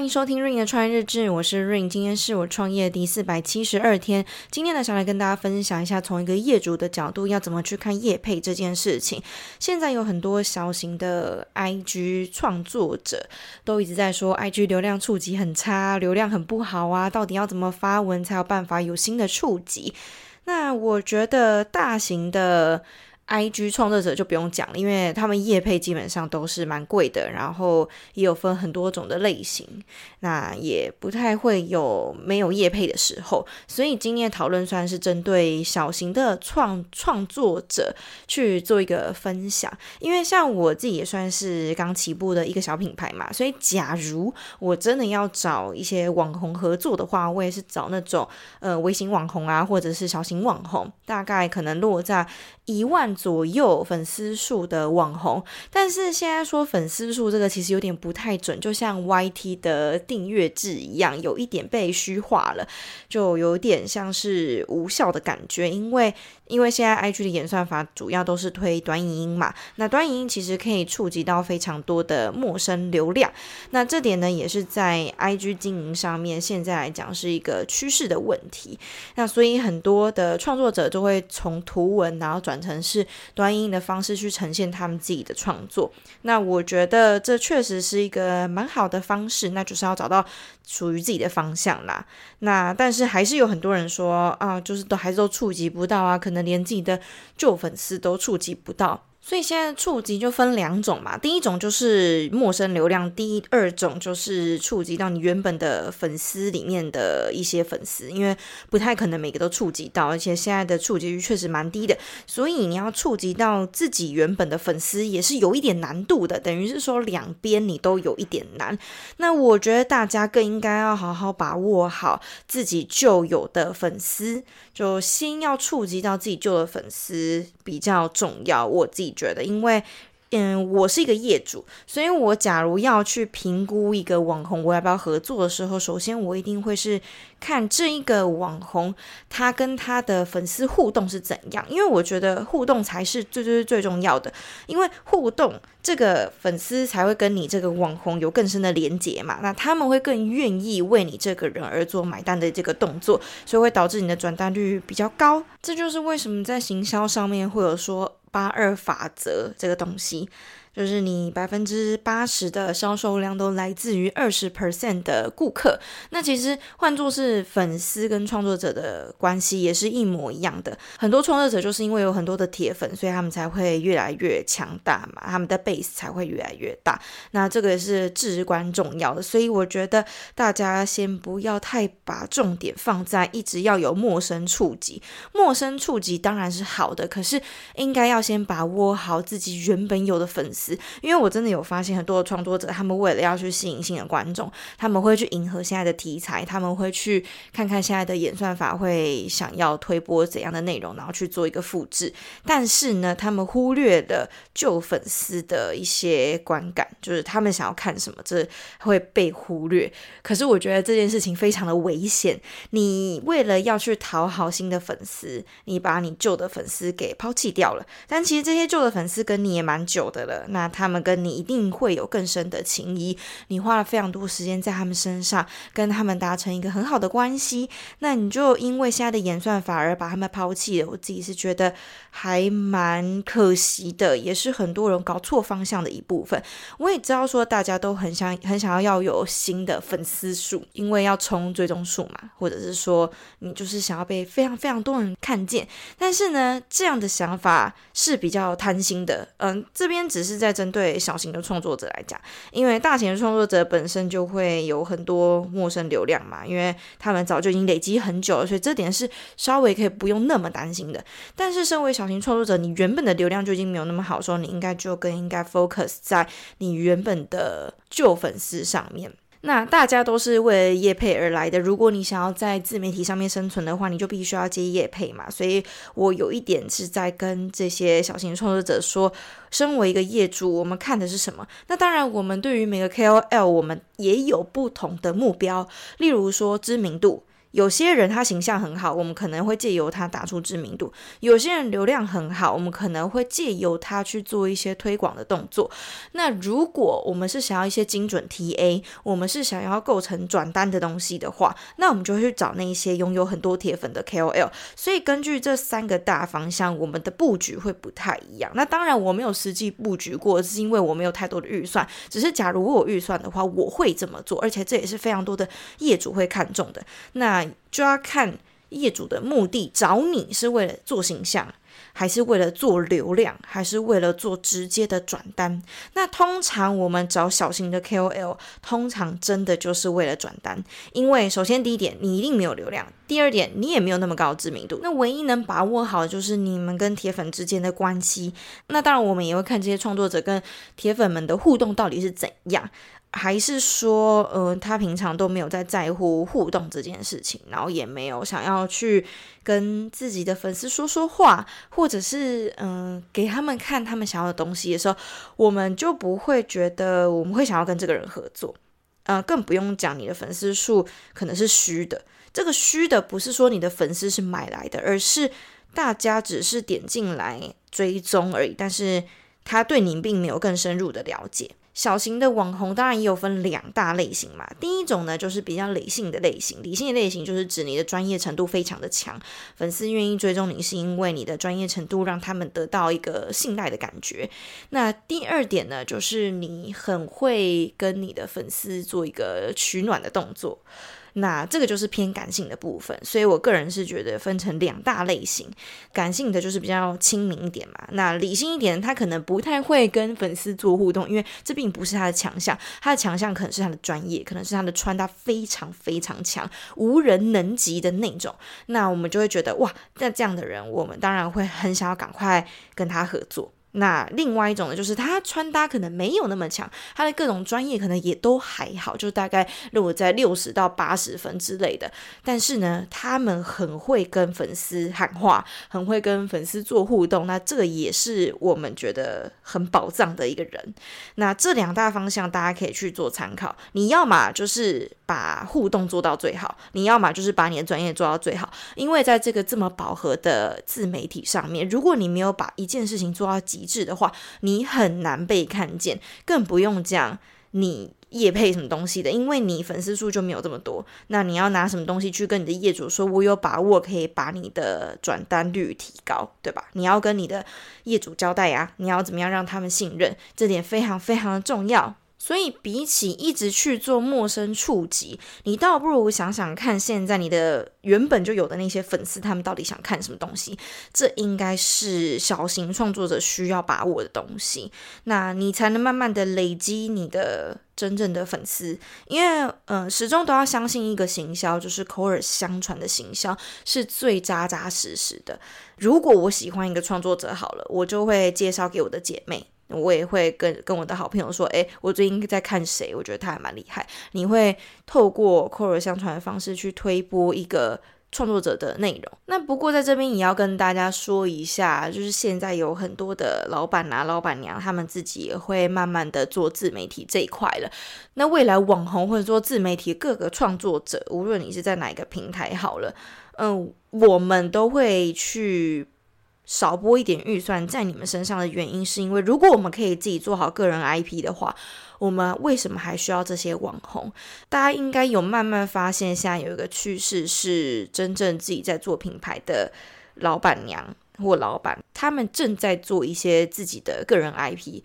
欢迎收听 Rain 的创业日志，我是 Rain，今天是我创业第四百七十二天。今天呢，想来跟大家分享一下，从一个业主的角度，要怎么去看业配这件事情。现在有很多小型的 IG 创作者都一直在说，IG 流量触及很差，流量很不好啊，到底要怎么发文才有办法有新的触及？那我觉得大型的。IG 创作者就不用讲了，因为他们业配基本上都是蛮贵的，然后也有分很多种的类型，那也不太会有没有业配的时候。所以今天的讨论算是针对小型的创创作者去做一个分享，因为像我自己也算是刚起步的一个小品牌嘛，所以假如我真的要找一些网红合作的话，我也是找那种呃微型网红啊，或者是小型网红，大概可能落在一万左右粉丝数的网红，但是现在说粉丝数这个其实有点不太准，就像 YT 的订阅制一样，有一点被虚化了，就有点像是无效的感觉，因为。因为现在 IG 的演算法主要都是推短影音嘛，那短影音其实可以触及到非常多的陌生流量，那这点呢也是在 IG 经营上面现在来讲是一个趋势的问题。那所以很多的创作者就会从图文然后转成是短影音的方式去呈现他们自己的创作。那我觉得这确实是一个蛮好的方式，那就是要找到属于自己的方向啦。那但是还是有很多人说啊，就是都还是都触及不到啊，可能。连自己的旧粉丝都触及不到。所以现在触及就分两种嘛，第一种就是陌生流量，第二种就是触及到你原本的粉丝里面的一些粉丝，因为不太可能每个都触及到，而且现在的触及率确实蛮低的，所以你要触及到自己原本的粉丝也是有一点难度的，等于是说两边你都有一点难。那我觉得大家更应该要好好把握好自己旧有的粉丝，就先要触及到自己旧的粉丝比较重要，我自己。觉得，因为嗯，我是一个业主，所以我假如要去评估一个网红我要不要合作的时候，首先我一定会是看这一个网红他跟他的粉丝互动是怎样，因为我觉得互动才是最最最重要的，因为互动这个粉丝才会跟你这个网红有更深的连接嘛，那他们会更愿意为你这个人而做买单的这个动作，所以会导致你的转单率比较高。这就是为什么在行销上面会有说。八二法则这个东西。就是你百分之八十的销售量都来自于二十 percent 的顾客，那其实换作是粉丝跟创作者的关系也是一模一样的。很多创作者就是因为有很多的铁粉，所以他们才会越来越强大嘛，他们的 base 才会越来越大。那这个也是至关重要的，所以我觉得大家先不要太把重点放在一直要有陌生触及，陌生触及当然是好的，可是应该要先把握好自己原本有的粉丝。因为我真的有发现很多的创作者，他们为了要去吸引新的观众，他们会去迎合现在的题材，他们会去看看现在的演算法会想要推播怎样的内容，然后去做一个复制。但是呢，他们忽略了旧粉丝的一些观感，就是他们想要看什么，这会被忽略。可是我觉得这件事情非常的危险。你为了要去讨好新的粉丝，你把你旧的粉丝给抛弃掉了。但其实这些旧的粉丝跟你也蛮久的了。那他们跟你一定会有更深的情谊，你花了非常多时间在他们身上，跟他们达成一个很好的关系，那你就因为现在的演算法而把他们抛弃了。我自己是觉得还蛮可惜的，也是很多人搞错方向的一部分。我也知道说大家都很想很想要要有新的粉丝数，因为要冲追踪数嘛，或者是说你就是想要被非常非常多人看见。但是呢，这样的想法是比较贪心的。嗯，这边只是。在针对小型的创作者来讲，因为大型的创作者本身就会有很多陌生流量嘛，因为他们早就已经累积很久了，所以这点是稍微可以不用那么担心的。但是，身为小型创作者，你原本的流量就已经没有那么好说，你应该就更应该 focus 在你原本的旧粉丝上面。那大家都是为了业配而来的。如果你想要在自媒体上面生存的话，你就必须要接业配嘛。所以我有一点是在跟这些小型创作者说，身为一个业主，我们看的是什么？那当然，我们对于每个 KOL，我们也有不同的目标。例如说知名度。有些人他形象很好，我们可能会借由他打出知名度；有些人流量很好，我们可能会借由他去做一些推广的动作。那如果我们是想要一些精准 TA，我们是想要构成转单的东西的话，那我们就会去找那一些拥有很多铁粉的 KOL。所以根据这三个大方向，我们的布局会不太一样。那当然我没有实际布局过，是因为我没有太多的预算。只是假如我有预算的话，我会这么做，而且这也是非常多的业主会看重的。那就要看业主的目的，找你是为了做形象，还是为了做流量，还是为了做直接的转单？那通常我们找小型的 KOL，通常真的就是为了转单，因为首先第一点，你一定没有流量；第二点，你也没有那么高的知名度。那唯一能把握好的就是你们跟铁粉之间的关系。那当然，我们也会看这些创作者跟铁粉们的互动到底是怎样。还是说，呃，他平常都没有在在乎互动这件事情，然后也没有想要去跟自己的粉丝说说话，或者是嗯、给他们看他们想要的东西的时候，我们就不会觉得我们会想要跟这个人合作。呃，更不用讲你的粉丝数可能是虚的，这个虚的不是说你的粉丝是买来的，而是大家只是点进来追踪而已，但是他对你并没有更深入的了解。小型的网红当然也有分两大类型嘛。第一种呢，就是比较理性的类型。理性的类型就是指你的专业程度非常的强，粉丝愿意追踪你是因为你的专业程度让他们得到一个信赖的感觉。那第二点呢，就是你很会跟你的粉丝做一个取暖的动作。那这个就是偏感性的部分，所以我个人是觉得分成两大类型，感性的就是比较亲民一点嘛，那理性一点，他可能不太会跟粉丝做互动，因为这并不是他的强项，他的强项可能是他的专业，可能是他的穿搭非常非常强，无人能及的那种，那我们就会觉得哇，那这样的人，我们当然会很想要赶快跟他合作。那另外一种呢，就是他穿搭可能没有那么强，他的各种专业可能也都还好，就大概如果在六十到八十分之类的。但是呢，他们很会跟粉丝喊话，很会跟粉丝做互动，那这个也是我们觉得很宝藏的一个人。那这两大方向大家可以去做参考。你要嘛就是把互动做到最好，你要嘛就是把你的专业做到最好。因为在这个这么饱和的自媒体上面，如果你没有把一件事情做到极。一致的话，你很难被看见，更不用讲你业配什么东西的，因为你粉丝数就没有这么多。那你要拿什么东西去跟你的业主说，我有把握可以把你的转单率提高，对吧？你要跟你的业主交代呀，你要怎么样让他们信任，这点非常非常的重要。所以，比起一直去做陌生触及，你倒不如想想看，现在你的原本就有的那些粉丝，他们到底想看什么东西？这应该是小型创作者需要把握的东西，那你才能慢慢的累积你的真正的粉丝。因为，嗯、始终都要相信一个行销，就是口耳相传的行销是最扎扎实实的。如果我喜欢一个创作者，好了，我就会介绍给我的姐妹。我也会跟跟我的好朋友说，诶，我最近在看谁，我觉得他还蛮厉害。你会透过口耳相传的方式去推播一个创作者的内容。那不过在这边也要跟大家说一下，就是现在有很多的老板啊、老板娘，他们自己也会慢慢的做自媒体这一块了。那未来网红或者说自媒体各个创作者，无论你是在哪一个平台好了，嗯，我们都会去。少拨一点预算在你们身上的原因，是因为如果我们可以自己做好个人 IP 的话，我们为什么还需要这些网红？大家应该有慢慢发现，现在有一个趋势是，真正自己在做品牌的老板娘或老板，他们正在做一些自己的个人 IP，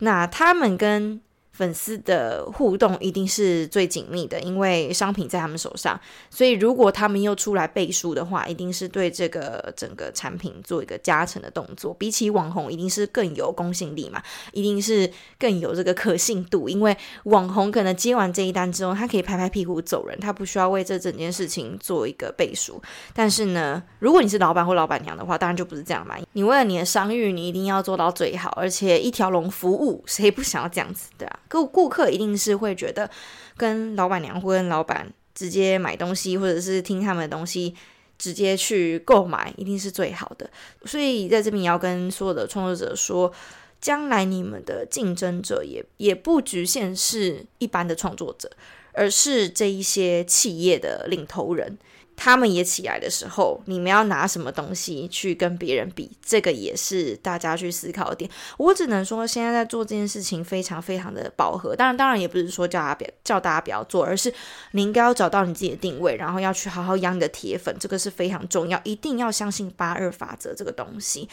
那他们跟粉丝的互动一定是最紧密的，因为商品在他们手上，所以如果他们又出来背书的话，一定是对这个整个产品做一个加成的动作。比起网红，一定是更有公信力嘛，一定是更有这个可信度。因为网红可能接完这一单之后，他可以拍拍屁股走人，他不需要为这整件事情做一个背书。但是呢，如果你是老板或老板娘的话，当然就不是这样嘛。你为了你的商誉，你一定要做到最好，而且一条龙服务，谁不想要这样子？对啊。顾顾客一定是会觉得跟老板娘或跟老板直接买东西，或者是听他们的东西直接去购买，一定是最好的。所以在这边也要跟所有的创作者说，将来你们的竞争者也也不局限是一般的创作者，而是这一些企业的领头人。他们也起来的时候，你们要拿什么东西去跟别人比？这个也是大家去思考的点。我只能说，现在在做这件事情非常非常的饱和。当然，当然也不是说叫大家不要叫大家不要做，而是你应该要找到你自己的定位，然后要去好好养你的铁粉，这个是非常重要。一定要相信八二法则这个东西，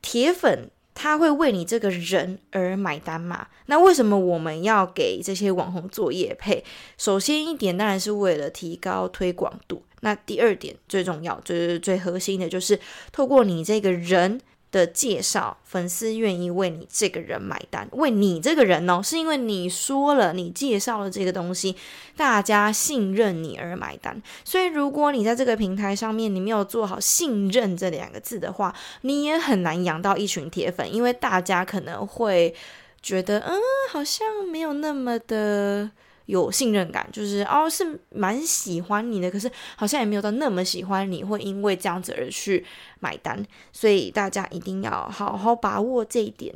铁粉。他会为你这个人而买单嘛？那为什么我们要给这些网红做业配？首先一点当然是为了提高推广度。那第二点最重要，就是最核心的，就是透过你这个人。的介绍，粉丝愿意为你这个人买单，为你这个人哦，是因为你说了，你介绍了这个东西，大家信任你而买单。所以，如果你在这个平台上面，你没有做好信任这两个字的话，你也很难养到一群铁粉，因为大家可能会觉得，嗯，好像没有那么的。有信任感，就是哦，是蛮喜欢你的，可是好像也没有到那么喜欢你，会因为这样子而去买单，所以大家一定要好好把握这一点。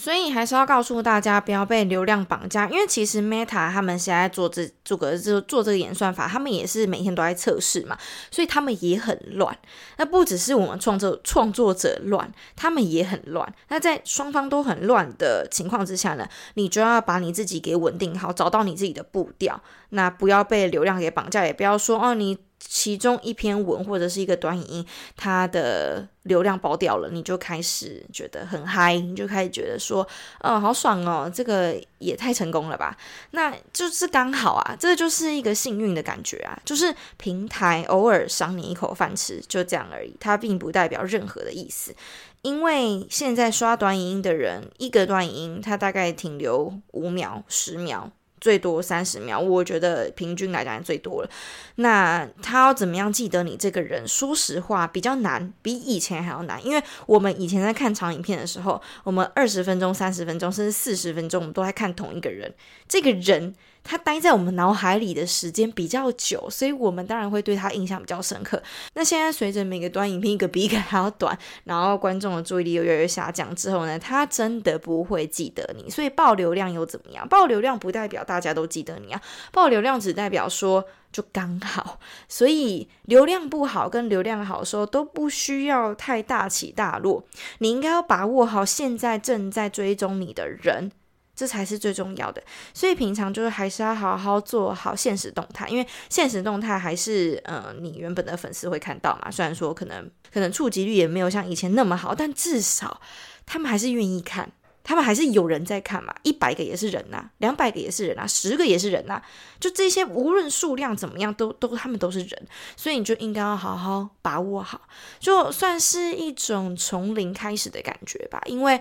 所以还是要告诉大家，不要被流量绑架，因为其实 Meta 他们现在做这做个做做这个演算法，他们也是每天都在测试嘛，所以他们也很乱。那不只是我们创作创作者乱，他们也很乱。那在双方都很乱的情况之下呢，你就要把你自己给稳定好，找到你自己的步调，那不要被流量给绑架，也不要说哦你。其中一篇文或者是一个短影音，它的流量爆掉了，你就开始觉得很嗨，你就开始觉得说，哦，好爽哦，这个也太成功了吧？那就是刚好啊，这就是一个幸运的感觉啊，就是平台偶尔赏你一口饭吃，就这样而已，它并不代表任何的意思。因为现在刷短影音的人，一个短影音它大概停留五秒、十秒。最多三十秒，我觉得平均来讲最多了。那他要怎么样记得你这个人？说实话，比较难，比以前还要难。因为我们以前在看长影片的时候，我们二十分钟、三十分钟，甚至四十分钟，我们都在看同一个人。这个人。他待在我们脑海里的时间比较久，所以我们当然会对他印象比较深刻。那现在随着每个短影片一个比一个还要短，然后观众的注意力又越来越下降之后呢，他真的不会记得你。所以爆流量又怎么样？爆流量不代表大家都记得你啊，爆流量只代表说就刚好。所以流量不好跟流量好的时候都不需要太大起大落，你应该要把握好现在正在追踪你的人。这才是最重要的，所以平常就是还是要好好做好现实动态，因为现实动态还是呃你原本的粉丝会看到嘛。虽然说可能可能触及率也没有像以前那么好，但至少他们还是愿意看，他们还是有人在看嘛。一百个也是人呐，两百个也是人呐，十个也是人呐。就这些无论数量怎么样，都都他们都是人，所以你就应该要好好把握好，就算是一种从零开始的感觉吧。因为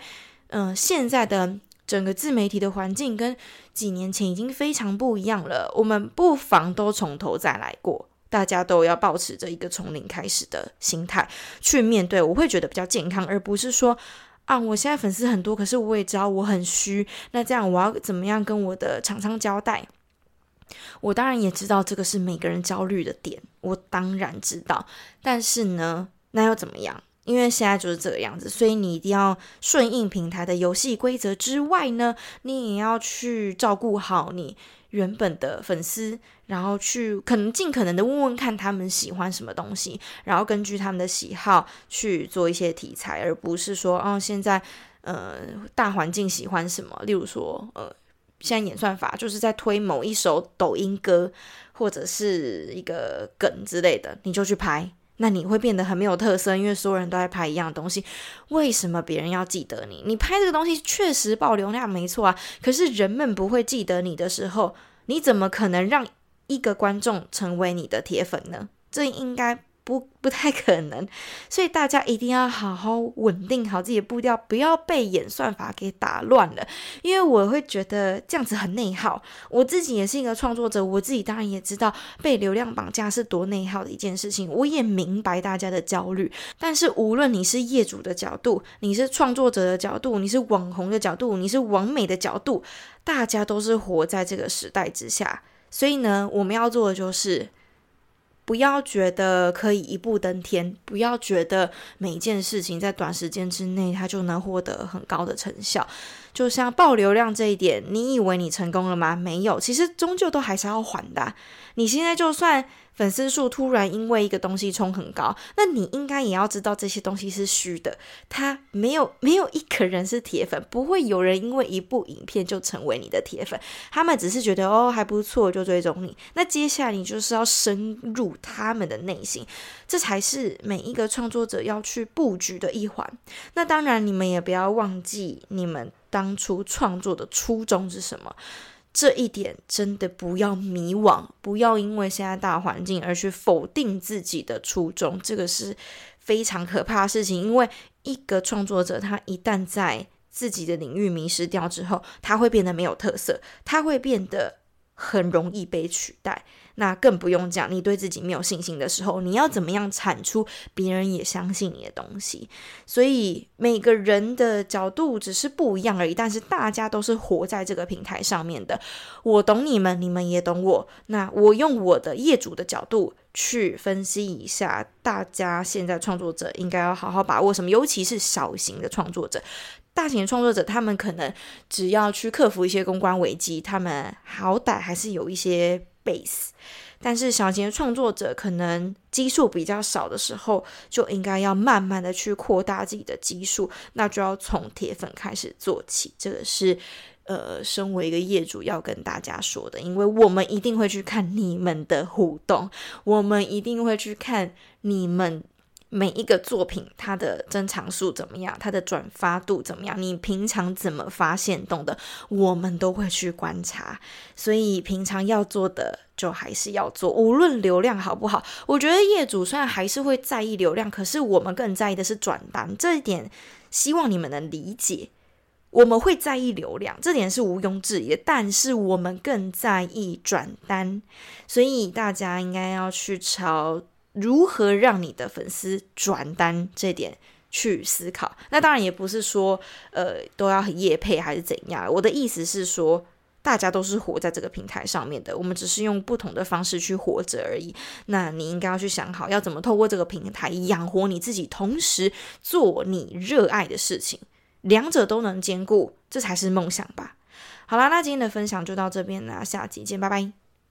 嗯、现在的。整个自媒体的环境跟几年前已经非常不一样了，我们不妨都从头再来过，大家都要保持着一个从零开始的心态去面对，我会觉得比较健康，而不是说啊，我现在粉丝很多，可是我也知道我很虚，那这样我要怎么样跟我的厂商交代？我当然也知道这个是每个人焦虑的点，我当然知道，但是呢，那又怎么样？因为现在就是这个样子，所以你一定要顺应平台的游戏规则之外呢，你也要去照顾好你原本的粉丝，然后去可能尽可能的问问看他们喜欢什么东西，然后根据他们的喜好去做一些题材，而不是说，哦，现在呃大环境喜欢什么，例如说呃现在演算法就是在推某一首抖音歌或者是一个梗之类的，你就去拍。那你会变得很没有特色，因为所有人都在拍一样东西。为什么别人要记得你？你拍这个东西确实爆流量没错啊，可是人们不会记得你的时候，你怎么可能让一个观众成为你的铁粉呢？这应该。不不太可能，所以大家一定要好好稳定好自己的步调，不要被演算法给打乱了。因为我会觉得这样子很内耗。我自己也是一个创作者，我自己当然也知道被流量绑架是多内耗的一件事情。我也明白大家的焦虑，但是无论你是业主的角度，你是创作者的角度，你是网红的角度，你是网美的角度，大家都是活在这个时代之下。所以呢，我们要做的就是。不要觉得可以一步登天，不要觉得每一件事情在短时间之内它就能获得很高的成效。就像爆流量这一点，你以为你成功了吗？没有，其实终究都还是要还的。你现在就算。粉丝数突然因为一个东西冲很高，那你应该也要知道这些东西是虚的。他没有没有一个人是铁粉，不会有人因为一部影片就成为你的铁粉。他们只是觉得哦还不错就追踪你。那接下来你就是要深入他们的内心，这才是每一个创作者要去布局的一环。那当然你们也不要忘记你们当初创作的初衷是什么。这一点真的不要迷惘，不要因为现在大环境而去否定自己的初衷，这个是非常可怕的事情。因为一个创作者，他一旦在自己的领域迷失掉之后，他会变得没有特色，他会变得很容易被取代。那更不用讲，你对自己没有信心的时候，你要怎么样产出别人也相信你的东西？所以每个人的角度只是不一样而已，但是大家都是活在这个平台上面的。我懂你们，你们也懂我。那我用我的业主的角度去分析一下，大家现在创作者应该要好好把握什么？尤其是小型的创作者，大型创作者他们可能只要去克服一些公关危机，他们好歹还是有一些。base，但是小型创作者可能基数比较少的时候，就应该要慢慢的去扩大自己的基数，那就要从铁粉开始做起。这个是呃，身为一个业主要跟大家说的，因为我们一定会去看你们的互动，我们一定会去看你们。每一个作品，它的增长数怎么样？它的转发度怎么样？你平常怎么发现动的？我们都会去观察。所以平常要做的，就还是要做，无论流量好不好。我觉得业主虽然还是会在意流量，可是我们更在意的是转单。这一点，希望你们能理解。我们会在意流量，这点是毋庸置疑的，但是我们更在意转单。所以大家应该要去朝。如何让你的粉丝转单这点去思考？那当然也不是说，呃，都要很业配还是怎样。我的意思是说，大家都是活在这个平台上面的，我们只是用不同的方式去活着而已。那你应该要去想好，要怎么透过这个平台养活你自己，同时做你热爱的事情，两者都能兼顾，这才是梦想吧。好啦，那今天的分享就到这边啦，下集见，拜拜。